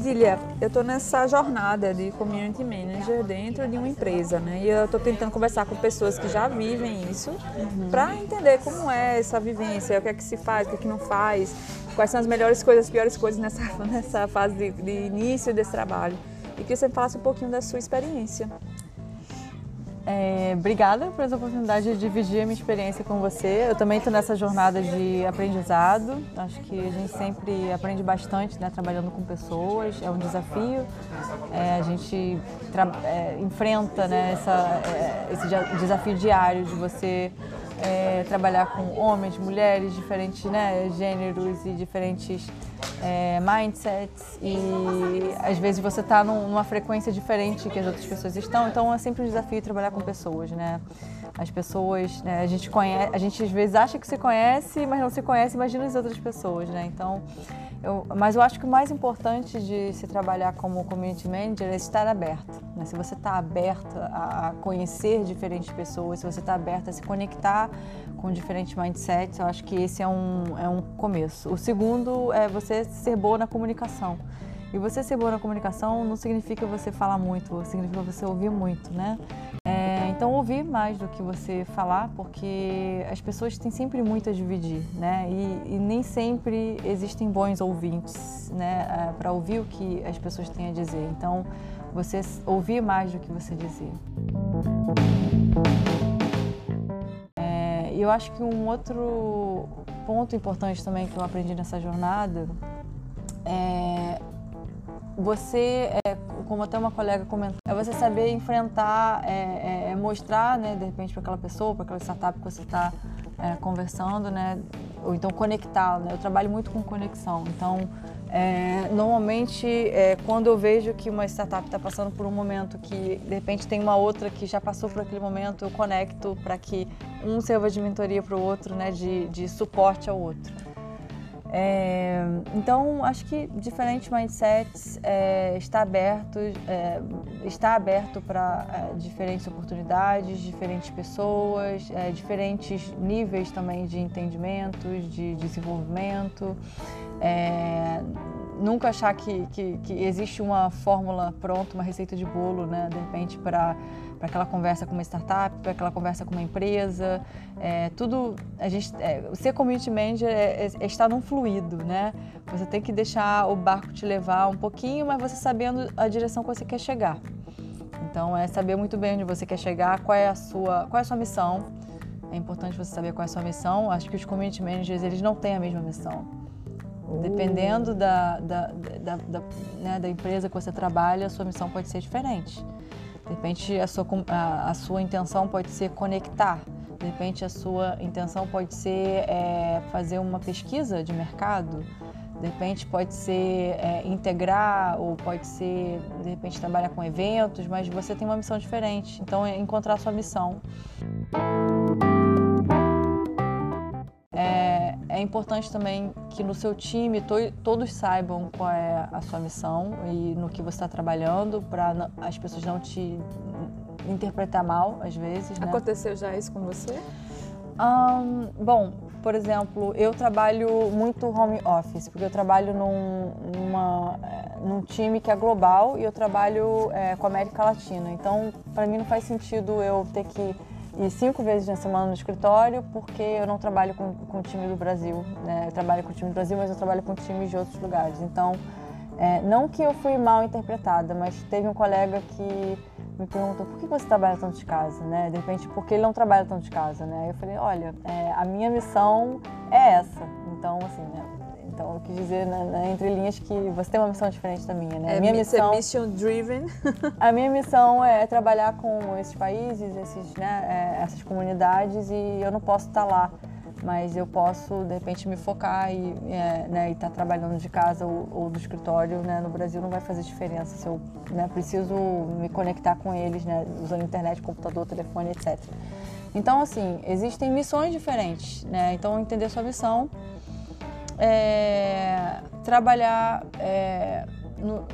Dília, eu estou nessa jornada de community manager dentro de uma empresa, né? E eu estou tentando conversar com pessoas que já vivem isso, uhum. para entender como é essa vivência, o que é que se faz, o que é que não faz, quais são as melhores coisas, as piores coisas nessa, nessa fase de, de início desse trabalho. E que você falasse um pouquinho da sua experiência. É, obrigada por essa oportunidade de dividir a minha experiência com você. Eu também estou nessa jornada de aprendizado. Acho que a gente sempre aprende bastante né, trabalhando com pessoas. É um desafio. É, a gente é, enfrenta né, essa, é, esse desafio diário de você é, trabalhar com homens, mulheres, diferentes né, gêneros e diferentes é, mindsets e às vezes você está numa frequência diferente que as outras pessoas estão, então é sempre um desafio trabalhar com pessoas, né? As pessoas, né, a gente conhece, a gente às vezes acha que se conhece, mas não se conhece, imagina as outras pessoas, né? Então, eu, mas eu acho que o mais importante de se trabalhar como community manager é estar aberto. Né? Se você está aberto a conhecer diferentes pessoas, se você está aberto a se conectar com diferentes mindsets, eu acho que esse é um, é um começo. O segundo é você ser boa na comunicação. E você ser boa na comunicação não significa você falar muito, significa você ouvir muito, né? Então ouvir mais do que você falar, porque as pessoas têm sempre muito a dividir, né? E, e nem sempre existem bons ouvintes, né? É, Para ouvir o que as pessoas têm a dizer. Então você ouvir mais do que você dizer. É, eu acho que um outro ponto importante também que eu aprendi nessa jornada é você, é, como até uma colega comentou, é você saber enfrentar, é, é, é mostrar, né, de repente, para aquela pessoa, para aquela startup que você está é, conversando, né, ou então conectar. Né? Eu trabalho muito com conexão, então é, normalmente, é, quando eu vejo que uma startup está passando por um momento que de repente tem uma outra que já passou por aquele momento, eu conecto para que um sirva de mentoria para o outro, né, de, de suporte ao outro. É, então, acho que diferentes mindsets é, está aberto, é, está aberto para é, diferentes oportunidades, diferentes pessoas, é, diferentes níveis também de entendimentos, de desenvolvimento. Nunca achar que, que, que, existe uma fórmula pronta, uma receita de bolo, né, de repente para para aquela conversa com uma startup, para aquela conversa com uma empresa. É, tudo, a gente, é, ser community manager é, é, é, estar num fluido, né? Você tem que deixar o barco te levar um pouquinho, mas você sabendo a direção que você quer chegar. Então, é saber muito bem onde você quer chegar, qual é a sua, qual é a sua missão. É importante você saber qual é a sua missão. Acho que os community managers, eles não têm a mesma missão. Dependendo da, da, da, da, né, da empresa que você trabalha, a sua missão pode ser diferente. De repente, a sua, a, a sua intenção pode ser conectar. De repente, a sua intenção pode ser é, fazer uma pesquisa de mercado. De repente, pode ser é, integrar ou pode ser, de repente, trabalhar com eventos, mas você tem uma missão diferente. Então, é encontrar a sua missão. É importante também que no seu time to todos saibam qual é a sua missão e no que você está trabalhando, para as pessoas não te interpretar mal, às vezes. Né? Aconteceu já isso com você? Um, bom, por exemplo, eu trabalho muito home office, porque eu trabalho num, numa, num time que é global e eu trabalho é, com a América Latina. Então, para mim não faz sentido eu ter que e cinco vezes na semana no escritório, porque eu não trabalho com, com o time do Brasil. Né? Eu trabalho com o time do Brasil, mas eu trabalho com times de outros lugares. Então, é, não que eu fui mal interpretada, mas teve um colega que me perguntou por que você trabalha tanto de casa, né? De repente, por que ele não trabalha tanto de casa, né? Eu falei, olha, é, a minha missão é essa. Então, assim, né? Então, eu quis dizer né, né, entre linhas que você tem uma missão diferente da minha, né? É, minha missão, mission driven. a minha missão é trabalhar com esses países, esses, né, é, essas comunidades e eu não posso estar lá, mas eu posso de repente me focar e é, né, estar trabalhando de casa ou, ou do escritório, né? No Brasil não vai fazer diferença se eu né, preciso me conectar com eles, né? Usando internet, computador, telefone, etc. Então, assim, existem missões diferentes, né? Então, entender sua missão é, trabalhar é, no,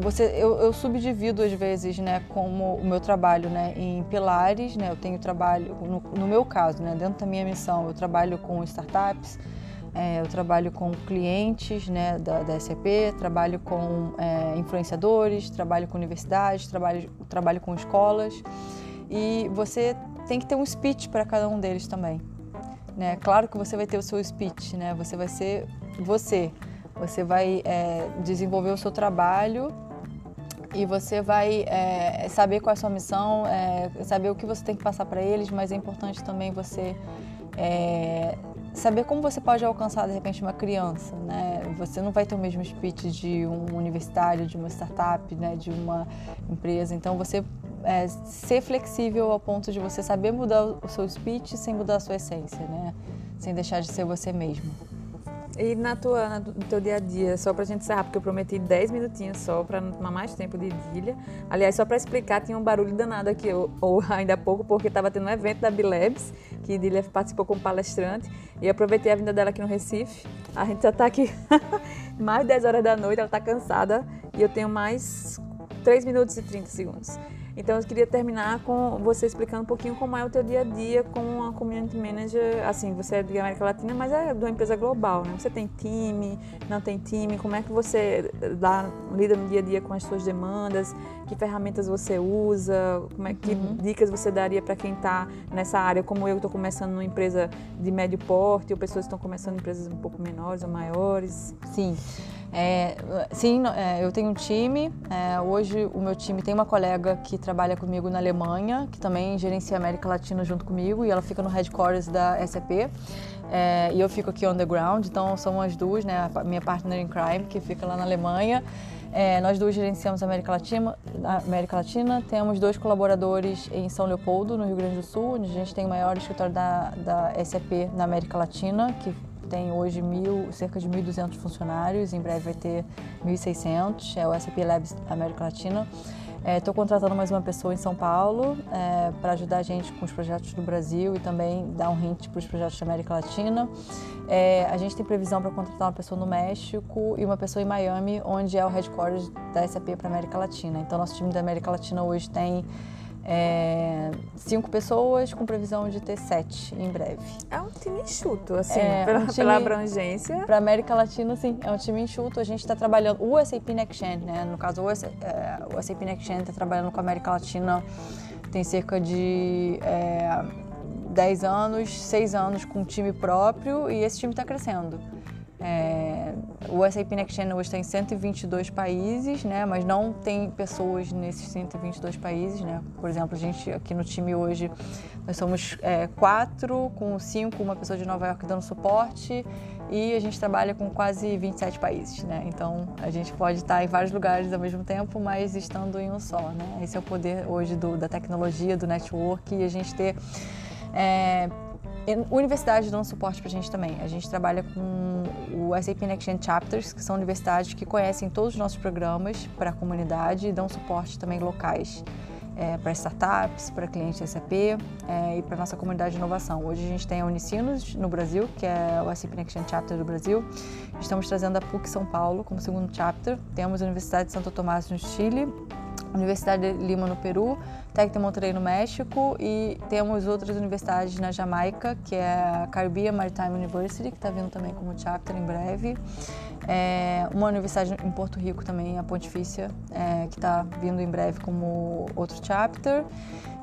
você, eu, eu, subdivido às vezes, né, como o meu trabalho, né, em pilares, né, eu tenho trabalho, no, no, meu caso, né, dentro da minha missão, eu trabalho com startups, é, eu trabalho com clientes né, da, da SAP, trabalho com é, influenciadores, trabalho com universidades, trabalho, trabalho com escolas. E você tem que ter um speech para cada um deles também. Né? Claro que você vai ter o seu speech, né? você vai ser você. Você vai é, desenvolver o seu trabalho e você vai é, saber qual é a sua missão, é, saber o que você tem que passar para eles, mas é importante também você é, saber como você pode alcançar de repente uma criança, né? Você não vai ter o mesmo speech de um universitário, de uma startup, né? De uma empresa. Então você é, ser flexível ao ponto de você saber mudar o seu speech sem mudar a sua essência, né? Sem deixar de ser você mesmo. E na tua, no teu dia a dia, só pra gente encerrar, porque eu prometi 10 minutinhos só para não tomar mais tempo de idília. Aliás, só para explicar, tinha um barulho danado aqui, ou, ou ainda há pouco, porque estava tendo um evento da Bilebs, que Idília participou como palestrante, e aproveitei a vinda dela aqui no Recife. A gente já está aqui mais de 10 horas da noite, ela está cansada, e eu tenho mais 3 minutos e 30 segundos. Então eu queria terminar com você explicando um pouquinho como é o teu dia a dia como uma community manager, assim, você é de América Latina, mas é de uma empresa global, né? Você tem time, não tem time, como é que você dá, lida no dia a dia com as suas demandas, que ferramentas você usa, como é que uhum. dicas você daria para quem está nessa área, como eu estou começando numa empresa de médio porte, ou pessoas que estão começando em empresas um pouco menores ou maiores? Sim. É, sim, é, eu tenho um time. É, hoje o meu time tem uma colega que trabalha comigo na Alemanha, que também gerencia a América Latina junto comigo, e ela fica no headquarters da SAP. É, e eu fico aqui on the ground, então somos as duas, né, a minha partner in crime, que fica lá na Alemanha. É, nós duas gerenciamos a América Latina, América Latina. Temos dois colaboradores em São Leopoldo, no Rio Grande do Sul, onde a gente tem o maior escritório da, da SAP na América Latina, que tem hoje mil, cerca de 1.200 funcionários, em breve vai ter 1.600, é o SAP Labs América Latina. Estou é, contratando mais uma pessoa em São Paulo é, para ajudar a gente com os projetos do Brasil e também dar um hint para os projetos da América Latina. É, a gente tem previsão para contratar uma pessoa no México e uma pessoa em Miami, onde é o headquarters da SAP para América Latina. Então, nosso time da América Latina hoje tem é, cinco pessoas com previsão de ter sete em breve. É um time enxuto, assim, é, pela, um time, pela abrangência. Para América Latina, sim, é um time enxuto. A gente está trabalhando, o SAP NextGen, né? No caso, o, é, o SAP NextGen está trabalhando com a América Latina tem cerca de é, 10 anos, 6 anos com um time próprio e esse time está crescendo. É, o SAP Next Gen hoje está em 122 países, né, mas não tem pessoas nesses 122 países. Né? Por exemplo, a gente aqui no time hoje, nós somos é, quatro, com cinco, uma pessoa de Nova York dando suporte e a gente trabalha com quase 27 países. Né? Então, a gente pode estar em vários lugares ao mesmo tempo, mas estando em um só. Né? Esse é o poder hoje do, da tecnologia, do network e a gente ter... É, Universidades dão suporte para a gente também. A gente trabalha com o SAP Next Gen Chapters, que são universidades que conhecem todos os nossos programas para a comunidade e dão suporte também locais é, para startups, para clientes SAP é, e para nossa comunidade de inovação. Hoje a gente tem a Unicinos no Brasil, que é o SAP Next Gen Chapter do Brasil. Estamos trazendo a PUC São Paulo como segundo chapter. Temos a Universidade de Santo Tomás no Chile, Universidade de Lima no Peru, Tec de Monterrey no México e temos outras universidades na Jamaica, que é a Caribbean Maritime University, que está vindo também como chapter em breve. É, uma universidade em Porto Rico também, a Pontifícia, é, que está vindo em breve como outro chapter.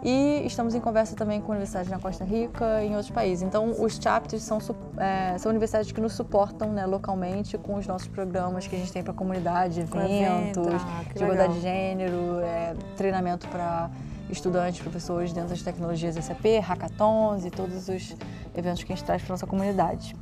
E estamos em conversa também com universidades na Costa Rica e em outros países. Então, os chapters são, é, são universidades que nos suportam né, localmente com os nossos programas que a gente tem para a comunidade, eventos, ah, de igualdade de gênero, é, treinamento para estudantes, professores dentro das tecnologias SAP, hackathons e todos os eventos que a gente traz para nossa comunidade.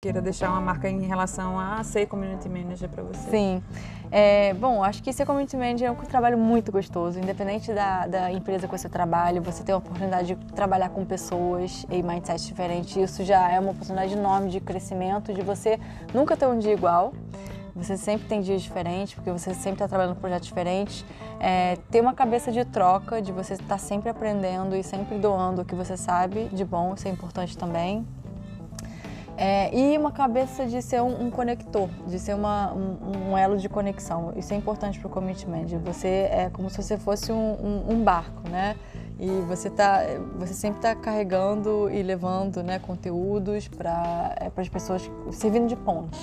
Queira deixar uma marca em relação a ser community manager para você? Sim. É, bom, acho que ser community manager é um trabalho muito gostoso. Independente da, da empresa que você trabalha, você tem a oportunidade de trabalhar com pessoas e mindset diferente. Isso já é uma oportunidade enorme de crescimento, de você nunca ter um dia igual. Você sempre tem dias diferentes, porque você sempre está trabalhando com projetos diferentes. É, ter uma cabeça de troca, de você estar tá sempre aprendendo e sempre doando o que você sabe de bom, isso é importante também. É, e uma cabeça de ser um, um conector, de ser uma, um, um, elo de conexão. Isso é importante para o commitment. Você é como se você fosse um, um barco, né? E você tá, você sempre está carregando e levando, né, conteúdos para é, as pessoas, servindo de ponte.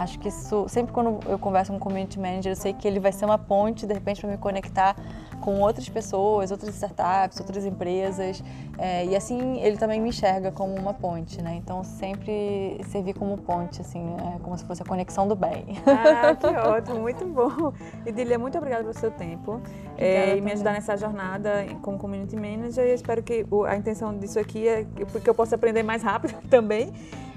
Acho que isso, sempre quando eu converso com um community manager, eu sei que ele vai ser uma ponte, de repente, para me conectar com outras pessoas, outras startups, outras empresas. É, e assim ele também me enxerga como uma ponte, né? Então sempre servir como ponte, assim, é como se fosse a conexão do bem. Ah, que ótimo, muito bom. Edilia, muito obrigada pelo seu tempo é, e me ajudar nessa jornada como community manager. E espero que a intenção disso aqui é que eu possa aprender mais rápido também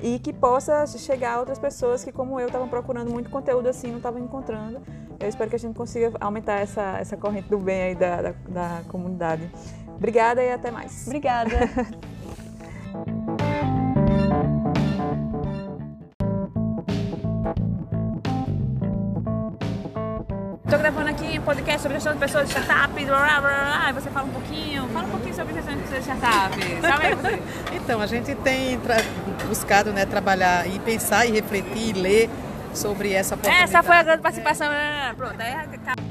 e que possa chegar a outras pessoas que, como eu, estavam procurando muito conteúdo assim, não estavam encontrando. Eu espero que a gente consiga aumentar essa, essa corrente do bem aí da, da, da comunidade. Obrigada e até mais. Obrigada. Estou gravando aqui um podcast sobre gestão de pessoas de startup, blá, blá, blá, e você fala um pouquinho, fala um pouquinho sobre gestão de pessoas de startup. Sabe aí você? então, a gente tem buscado né, trabalhar e pensar e refletir e ler sobre essa oportunidade. Essa foi a grande participação. É. Pronto, aí